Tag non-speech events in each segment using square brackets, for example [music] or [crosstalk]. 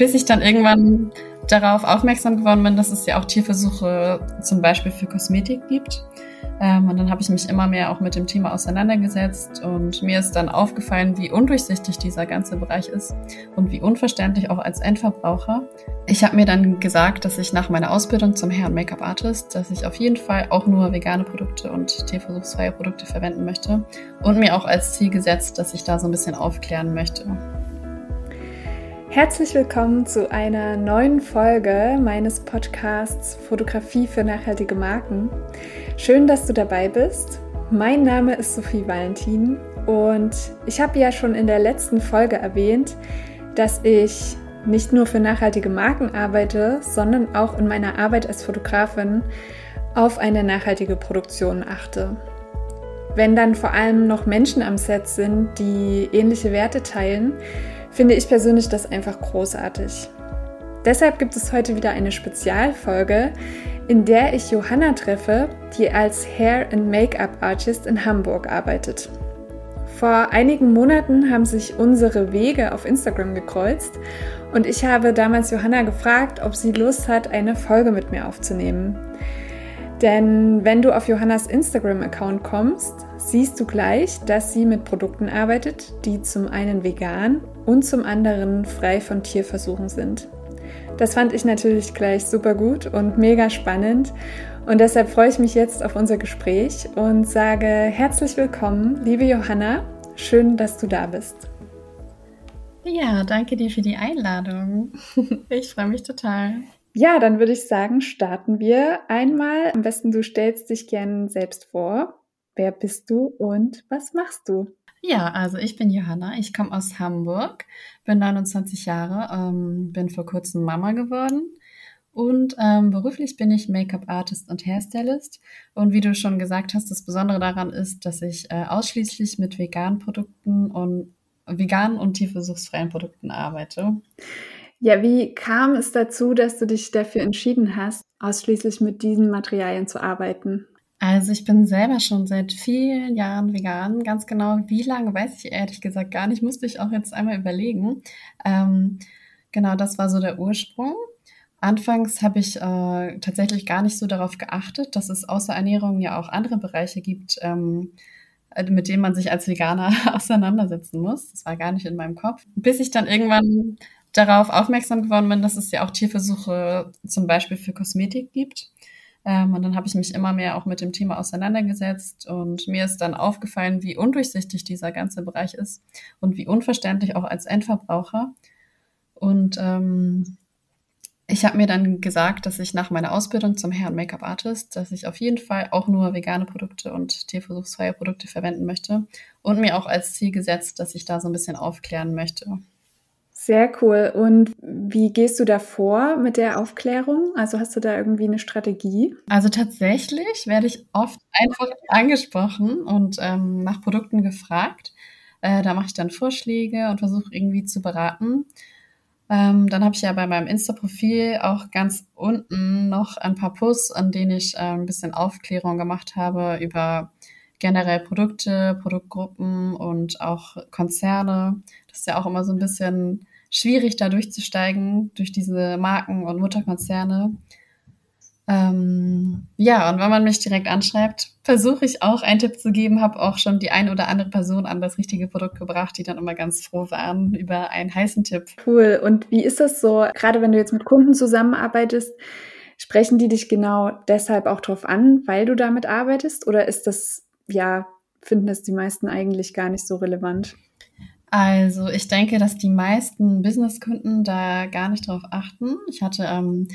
Bis ich dann irgendwann darauf aufmerksam geworden bin, dass es ja auch Tierversuche zum Beispiel für Kosmetik gibt. Ähm, und dann habe ich mich immer mehr auch mit dem Thema auseinandergesetzt und mir ist dann aufgefallen, wie undurchsichtig dieser ganze Bereich ist und wie unverständlich auch als Endverbraucher. Ich habe mir dann gesagt, dass ich nach meiner Ausbildung zum Hair- und Make-up-Artist, dass ich auf jeden Fall auch nur vegane Produkte und tierversuchsfreie Produkte verwenden möchte und mir auch als Ziel gesetzt, dass ich da so ein bisschen aufklären möchte. Herzlich willkommen zu einer neuen Folge meines Podcasts Fotografie für nachhaltige Marken. Schön, dass du dabei bist. Mein Name ist Sophie Valentin und ich habe ja schon in der letzten Folge erwähnt, dass ich nicht nur für nachhaltige Marken arbeite, sondern auch in meiner Arbeit als Fotografin auf eine nachhaltige Produktion achte. Wenn dann vor allem noch Menschen am Set sind, die ähnliche Werte teilen, finde ich persönlich das einfach großartig. Deshalb gibt es heute wieder eine Spezialfolge, in der ich Johanna treffe, die als Hair and Make-up Artist in Hamburg arbeitet. Vor einigen Monaten haben sich unsere Wege auf Instagram gekreuzt und ich habe damals Johanna gefragt, ob sie Lust hat, eine Folge mit mir aufzunehmen. Denn wenn du auf Johannas Instagram-Account kommst, siehst du gleich, dass sie mit Produkten arbeitet, die zum einen vegan und zum anderen frei von Tierversuchen sind. Das fand ich natürlich gleich super gut und mega spannend. Und deshalb freue ich mich jetzt auf unser Gespräch und sage herzlich willkommen, liebe Johanna. Schön, dass du da bist. Ja, danke dir für die Einladung. [laughs] Ich freue mich total. Ja, dann würde ich sagen, starten wir einmal. Am besten du stellst dich gern selbst vor. Wer bist du und was machst du? Ja, also ich bin Johanna, ich komme aus Hamburg, bin 29 Jahre, ähm, bin vor kurzem Mama geworden und ähm, beruflich bin ich Make-up-Artist und Hairstylist. Und wie du schon gesagt hast, das Besondere daran ist, dass ich äh, ausschließlich mit veganen Produkten und veganen und tierversuchsfreien Produkten arbeite. Ja, wie kam es dazu, dass du dich dafür entschieden hast, ausschließlich mit diesen Materialien zu arbeiten? Also ich bin selber schon seit vielen Jahren vegan. Ganz genau, wie lange weiß ich ehrlich gesagt gar nicht. Musste ich auch jetzt einmal überlegen. Ähm, genau, das war so der Ursprung. Anfangs habe ich äh, tatsächlich gar nicht so darauf geachtet, dass es außer Ernährung ja auch andere Bereiche gibt, ähm, mit denen man sich als Veganer [laughs] auseinandersetzen muss. Das war gar nicht in meinem Kopf. Bis ich dann irgendwann darauf aufmerksam geworden bin, dass es ja auch Tierversuche zum Beispiel für Kosmetik gibt. Ähm, und dann habe ich mich immer mehr auch mit dem Thema auseinandergesetzt und mir ist dann aufgefallen, wie undurchsichtig dieser ganze Bereich ist und wie unverständlich auch als Endverbraucher. Und ähm, ich habe mir dann gesagt, dass ich nach meiner Ausbildung zum und Make-up-Artist, dass ich auf jeden Fall auch nur vegane Produkte und tierversuchsfreie Produkte verwenden möchte und mir auch als Ziel gesetzt, dass ich da so ein bisschen aufklären möchte. Sehr cool. Und wie gehst du da vor mit der Aufklärung? Also hast du da irgendwie eine Strategie? Also tatsächlich werde ich oft einfach angesprochen und ähm, nach Produkten gefragt. Äh, da mache ich dann Vorschläge und versuche irgendwie zu beraten. Ähm, dann habe ich ja bei meinem Insta-Profil auch ganz unten noch ein paar Posts, an denen ich äh, ein bisschen Aufklärung gemacht habe über generell Produkte, Produktgruppen und auch Konzerne. Das ist ja auch immer so ein bisschen schwierig, da durchzusteigen durch diese Marken und Mutterkonzerne. Ähm, ja, und wenn man mich direkt anschreibt, versuche ich auch einen Tipp zu geben, habe auch schon die ein oder andere Person an das richtige Produkt gebracht, die dann immer ganz froh waren über einen heißen Tipp. Cool. Und wie ist das so, gerade wenn du jetzt mit Kunden zusammenarbeitest, sprechen die dich genau deshalb auch drauf an, weil du damit arbeitest? Oder ist das, ja, finden das die meisten eigentlich gar nicht so relevant? Also ich denke, dass die meisten Businesskunden da gar nicht drauf achten. Ich hatte ähm,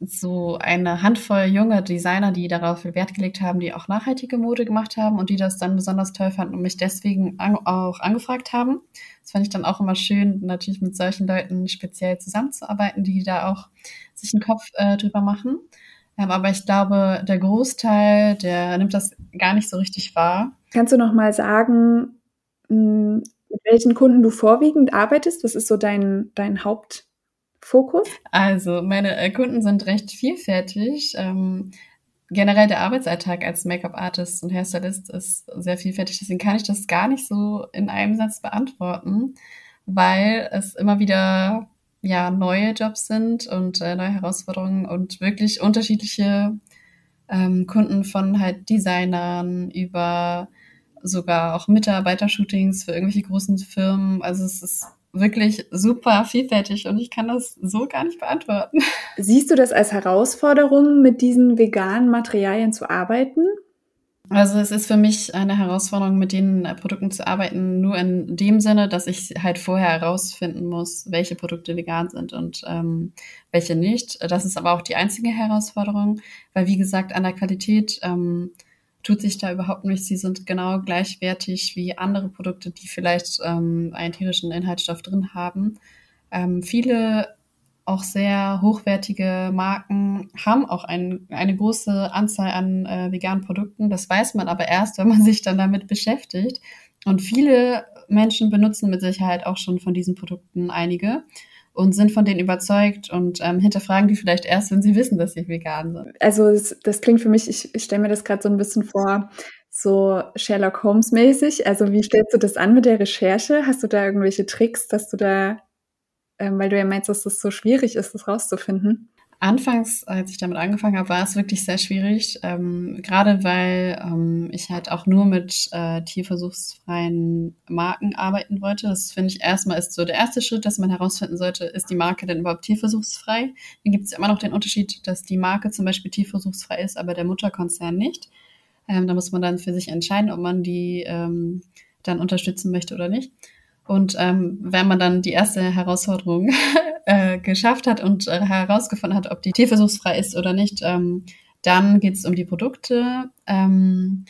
so eine Handvoll junge Designer, die darauf Wert gelegt haben, die auch nachhaltige Mode gemacht haben und die das dann besonders toll fanden und mich deswegen an, auch angefragt haben. Das fand ich dann auch immer schön, natürlich mit solchen Leuten speziell zusammenzuarbeiten, die da auch sich einen Kopf äh, drüber machen. Ähm, aber ich glaube, der Großteil, der nimmt das gar nicht so richtig wahr. Kannst du noch mal sagen, hm, mit welchen Kunden du vorwiegend arbeitest? Was ist so dein, dein Hauptfokus? Also, meine äh, Kunden sind recht vielfältig. Ähm, generell der Arbeitsalltag als Make-up-Artist und Hairstylist ist sehr vielfältig. Deswegen kann ich das gar nicht so in einem Satz beantworten, weil es immer wieder ja neue Jobs sind und äh, neue Herausforderungen und wirklich unterschiedliche ähm, Kunden von halt Designern über sogar auch Mitarbeitershootings für irgendwelche großen Firmen. Also es ist wirklich super vielfältig und ich kann das so gar nicht beantworten. [laughs] Siehst du das als Herausforderung, mit diesen veganen Materialien zu arbeiten? Also es ist für mich eine Herausforderung, mit den Produkten zu arbeiten, nur in dem Sinne, dass ich halt vorher herausfinden muss, welche Produkte vegan sind und ähm, welche nicht. Das ist aber auch die einzige Herausforderung, weil wie gesagt, an der Qualität ähm, tut sich da überhaupt nichts. Sie sind genau gleichwertig wie andere Produkte, die vielleicht ähm, einen tierischen Inhaltsstoff drin haben. Ähm, viele auch sehr hochwertige Marken haben auch ein, eine große Anzahl an äh, veganen Produkten. Das weiß man aber erst, wenn man [laughs] sich dann damit beschäftigt. Und viele Menschen benutzen mit Sicherheit auch schon von diesen Produkten einige und sind von denen überzeugt und ähm, hinterfragen die vielleicht erst, wenn sie wissen, dass sie vegan sind. Also das, klingt für mich, ich, ich stelle mir das gerade so ein bisschen vor, so Sherlock Holmes mäßig. Also wie stellst du das an mit der Recherche? Hast du da irgendwelche Tricks, dass du da, ähm, weil du ja meinst, dass das so schwierig ist, das rauszufinden? Anfangs, als ich damit angefangen habe, war es wirklich sehr schwierig, ähm, gerade weil ähm, ich halt auch nur mit äh, tierversuchsfreien Marken arbeiten wollte. Das finde ich erstmal ist so der erste Schritt, dass man herausfinden sollte, ist die Marke denn überhaupt tierversuchsfrei? Dann gibt es immer noch den Unterschied, dass die Marke zum Beispiel tierversuchsfrei ist, aber der Mutterkonzern nicht. Ähm, da muss man dann für sich entscheiden, ob man die ähm, dann unterstützen möchte oder nicht. Und ähm, wenn man dann die erste Herausforderung [laughs] äh, geschafft hat und äh, herausgefunden hat, ob die tierversuchsfrei ist oder nicht, ähm, dann geht es um die Produkte. Ähm,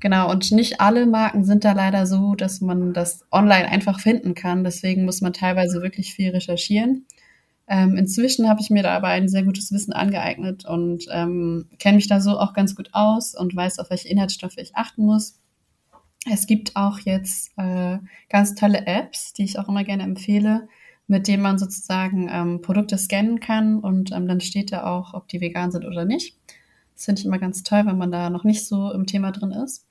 genau, und nicht alle Marken sind da leider so, dass man das online einfach finden kann. Deswegen muss man teilweise wirklich viel recherchieren. Ähm, inzwischen habe ich mir da aber ein sehr gutes Wissen angeeignet und ähm, kenne mich da so auch ganz gut aus und weiß, auf welche Inhaltsstoffe ich achten muss. Es gibt auch jetzt äh, ganz tolle Apps, die ich auch immer gerne empfehle, mit denen man sozusagen ähm, Produkte scannen kann und ähm, dann steht da auch, ob die vegan sind oder nicht. Das finde ich immer ganz toll, wenn man da noch nicht so im Thema drin ist.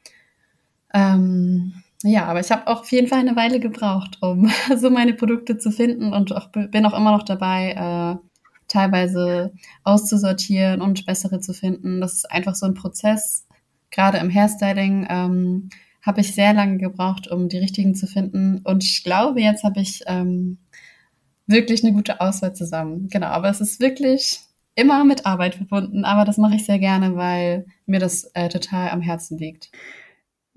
Ähm, ja, aber ich habe auch auf jeden Fall eine Weile gebraucht, um [laughs] so meine Produkte zu finden und auch, bin auch immer noch dabei, äh, teilweise auszusortieren und bessere zu finden. Das ist einfach so ein Prozess, gerade im Hairstyling. Ähm, habe ich sehr lange gebraucht, um die richtigen zu finden. Und ich glaube, jetzt habe ich ähm, wirklich eine gute Auswahl zusammen. Genau, aber es ist wirklich immer mit Arbeit verbunden. Aber das mache ich sehr gerne, weil mir das äh, total am Herzen liegt.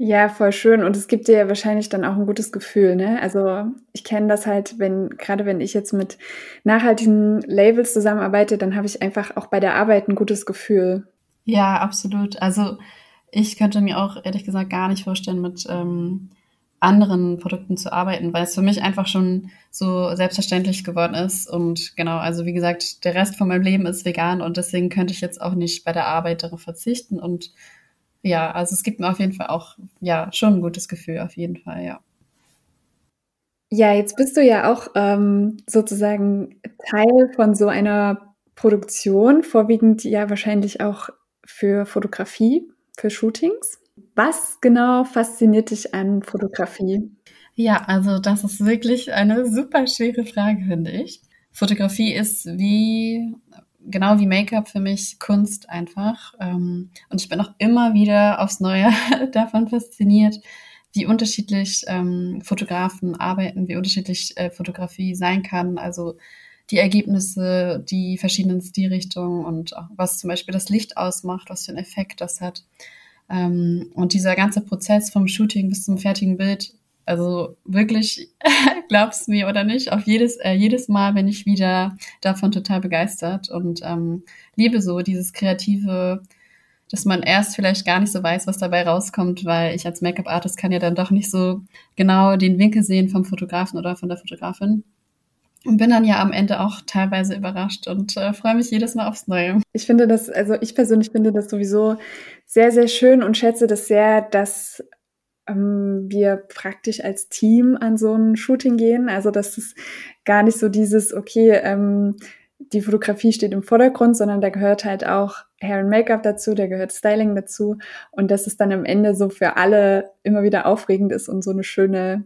Ja, voll schön. Und es gibt dir ja wahrscheinlich dann auch ein gutes Gefühl, ne? Also ich kenne das halt, wenn, gerade wenn ich jetzt mit nachhaltigen Labels zusammenarbeite, dann habe ich einfach auch bei der Arbeit ein gutes Gefühl. Ja, absolut. Also ich könnte mir auch ehrlich gesagt gar nicht vorstellen, mit ähm, anderen Produkten zu arbeiten, weil es für mich einfach schon so selbstverständlich geworden ist. Und genau, also wie gesagt, der Rest von meinem Leben ist vegan und deswegen könnte ich jetzt auch nicht bei der Arbeit darauf verzichten. Und ja, also es gibt mir auf jeden Fall auch, ja, schon ein gutes Gefühl, auf jeden Fall, ja. Ja, jetzt bist du ja auch ähm, sozusagen Teil von so einer Produktion, vorwiegend ja wahrscheinlich auch für Fotografie für Shootings. Was genau fasziniert dich an Fotografie? Ja, also das ist wirklich eine super schwere Frage, finde ich. Fotografie ist wie, genau wie Make-up für mich Kunst einfach. Ähm, und ich bin auch immer wieder aufs Neue [laughs] davon fasziniert, wie unterschiedlich ähm, Fotografen arbeiten, wie unterschiedlich äh, Fotografie sein kann. Also die Ergebnisse, die verschiedenen Stilrichtungen und auch was zum Beispiel das Licht ausmacht, was für einen Effekt das hat. Ähm, und dieser ganze Prozess vom Shooting bis zum fertigen Bild, also wirklich, [laughs] glaubst mir oder nicht, auf jedes, äh, jedes Mal bin ich wieder davon total begeistert und ähm, liebe so dieses kreative, dass man erst vielleicht gar nicht so weiß, was dabei rauskommt, weil ich als Make-up-Artist kann ja dann doch nicht so genau den Winkel sehen vom Fotografen oder von der Fotografin. Und bin dann ja am Ende auch teilweise überrascht und äh, freue mich jedes Mal aufs Neue. Ich finde das, also ich persönlich finde das sowieso sehr, sehr schön und schätze das sehr, dass ähm, wir praktisch als Team an so ein Shooting gehen. Also dass es gar nicht so dieses, okay, ähm, die Fotografie steht im Vordergrund, sondern da gehört halt auch Hair and Make-up dazu, da gehört Styling dazu und dass es dann am Ende so für alle immer wieder aufregend ist und so eine schöne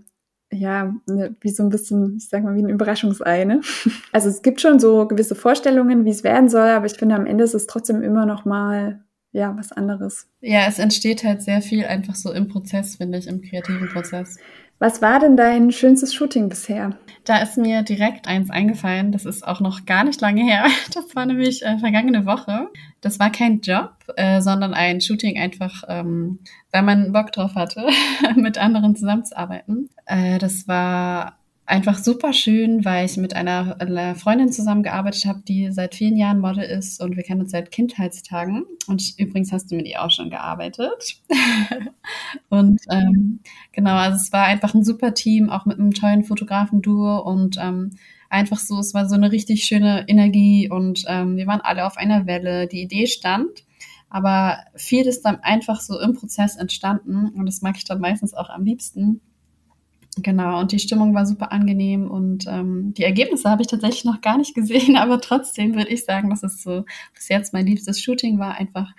ja, ne, wie so ein bisschen, ich sag mal, wie ein Überraschungsei. Ne? [laughs] Also es gibt schon so gewisse Vorstellungen, wie es werden soll, aber ich finde, am Ende ist es trotzdem immer noch mal ja, was anderes. Ja, es entsteht halt sehr viel einfach so im Prozess, finde ich, im kreativen Prozess. Was war denn dein schönstes Shooting bisher? Da ist mir direkt eins eingefallen. Das ist auch noch gar nicht lange her. [laughs] Das war nämlich äh, vergangene Woche. Das war kein Job, äh, sondern ein Shooting einfach, ähm, weil man Bock drauf hatte, [laughs] mit anderen zusammenzuarbeiten. Äh, das war einfach super schön, weil ich mit einer, Freundin zusammengearbeitet habe, die seit vielen Jahren Model ist und wir kennen uns seit Kindheitstagen. Und übrigens hast du mit ihr auch schon gearbeitet. [laughs] und ähm, genau, also es war einfach ein super Team, auch mit einem tollen Fotografen-Duo und ähm, einfach so, es war so eine richtig schöne Energie und ähm, wir waren alle auf einer Welle. Die Idee stand. Aber viel ist dann einfach so im Prozess entstanden und das mag ich dann meistens auch am liebsten Genau, und die Stimmung war super angenehm und ähm, die Ergebnisse habe ich tatsächlich noch gar nicht [laughs] gesehen, aber trotzdem würde ich sagen, dass es so bis jetzt mein liebstes Shooting war, einfach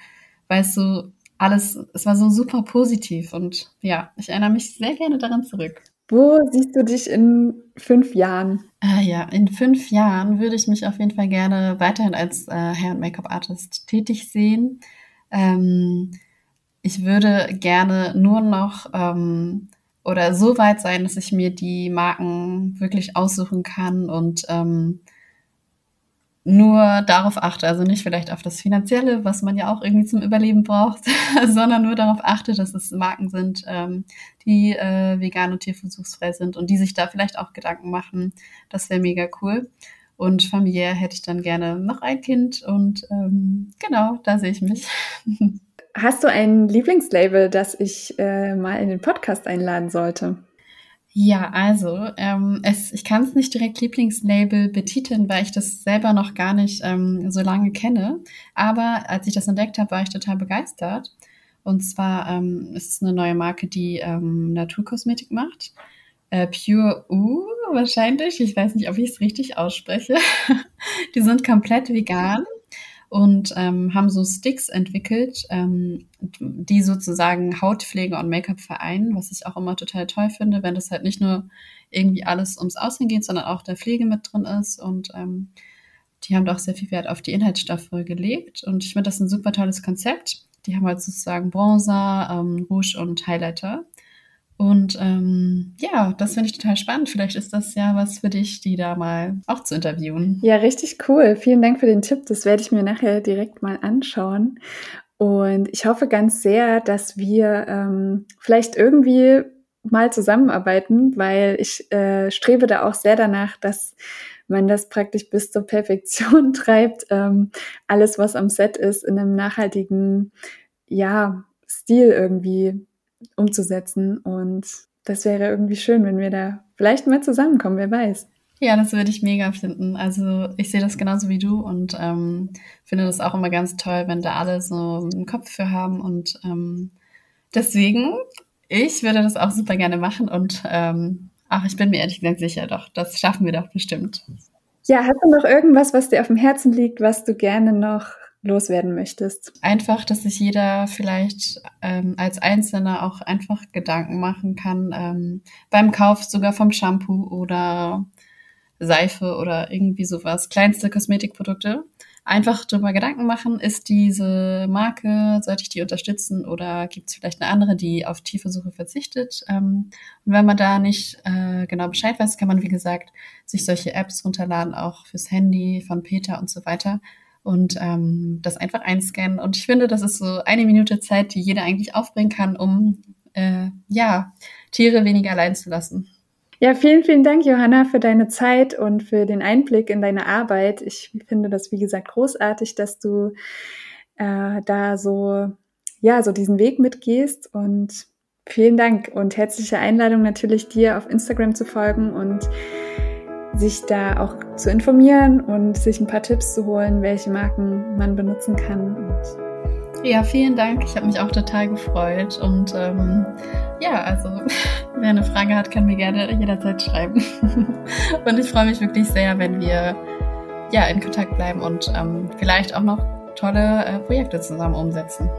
weil es so alles, es war so super positiv und ja, ich erinnere mich sehr gerne daran zurück. Wo siehst du dich in fünf Jahren? Ah, ja, in fünf Jahren würde ich mich auf jeden Fall gerne weiterhin als äh, Hair- und Make-up-Artist tätig sehen. Ähm, ich würde gerne nur noch ähm, oder so weit sein, dass ich mir die Marken wirklich aussuchen kann und ähm, nur darauf achte, also nicht vielleicht auf das Finanzielle, was man ja auch irgendwie zum Überleben braucht, [laughs] sondern nur darauf achte, dass es Marken sind, ähm, die äh, vegan und tierversuchsfrei sind und die sich da vielleicht auch Gedanken machen. Das wäre mega cool. Und familiär hätte ich dann gerne noch ein Kind und ähm, genau, da sehe ich mich. [laughs] Hast du ein Lieblingslabel, das ich äh, mal in den Podcast einladen sollte? Ja, also ähm, es, ich kann es nicht direkt Lieblingslabel betiteln, weil ich das selber noch gar nicht ähm, so lange kenne. Aber als ich das entdeckt habe, war ich total begeistert. Und zwar ähm, ist es eine neue Marke, die ähm, Naturkosmetik macht. Äh, Pure U wahrscheinlich. Ich weiß nicht, ob ich es richtig ausspreche. [laughs] die sind komplett vegan und ähm, haben so Sticks entwickelt, ähm, die sozusagen Hautpflege und Make-up vereinen, was ich auch immer total toll finde, wenn das halt nicht nur irgendwie alles ums Aussehen geht, sondern auch der Pflege mit drin ist und ähm, die haben doch sehr viel Wert auf die Inhaltsstoffe gelegt und ich finde das ein super tolles Konzept. Die haben halt sozusagen Bronzer, ähm, Rouge und Highlighter und ähm, ja, das finde ich total spannend. Vielleicht ist das ja was für dich, die da mal auch zu interviewen. Ja, richtig cool. Vielen Dank für den Tipp. Das werde ich mir nachher direkt mal anschauen. Und ich hoffe ganz sehr, dass wir ähm, vielleicht irgendwie mal zusammenarbeiten, weil ich äh, strebe da auch sehr danach, dass man das praktisch bis zur Perfektion [laughs] treibt. Ähm, alles, was am Set ist, in einem nachhaltigen, ja, Stil irgendwie umzusetzen. Und das wäre irgendwie schön, wenn wir da vielleicht mal zusammenkommen, wer weiß. Ja, das würde ich mega finden. Also ich sehe das genauso wie du und ähm, finde das auch immer ganz toll, wenn da alle so einen Kopf für haben. Und ähm, deswegen, ich würde das auch super gerne machen und ähm, ach, ich bin mir ehrlich gesagt sicher, doch, das schaffen wir doch bestimmt. Ja, hast du noch irgendwas, was dir auf dem Herzen liegt, was du gerne noch loswerden möchtest? Einfach, dass sich jeder vielleicht ähm, als Einzelner auch einfach Gedanken machen kann ähm, beim Kauf sogar vom Shampoo oder Seife oder irgendwie sowas, kleinste Kosmetikprodukte. Einfach drüber Gedanken machen, ist diese Marke, sollte ich die unterstützen oder gibt es vielleicht eine andere, die auf Tierversuche verzichtet? Ähm, und wenn man da nicht äh, genau Bescheid weiß, kann man, wie gesagt, sich solche Apps runterladen, auch fürs Handy von Peter und so weiter und ähm, das einfach einscannen. Und ich finde, das ist so eine Minute Zeit, die jeder eigentlich aufbringen kann, um äh, ja, Tiere weniger allein zu lassen. Ja, vielen, vielen Dank, Johanna, für deine Zeit und für den Einblick in deine Arbeit. Ich finde das, wie gesagt, großartig, dass du äh, da so, ja, so diesen Weg mitgehst und vielen Dank und herzliche Einladung natürlich dir auf Instagram zu folgen und sich da auch zu informieren und sich ein paar Tipps zu holen, welche Marken man benutzen kann. Ja, vielen Dank. Ich habe mich auch total gefreut. Und ähm, ja, also [laughs] wer eine Frage hat, kann mir gerne jederzeit schreiben. [laughs] und ich freue mich wirklich sehr, wenn wir ja in Kontakt bleiben und ähm, vielleicht auch noch tolle äh, Projekte zusammen umsetzen.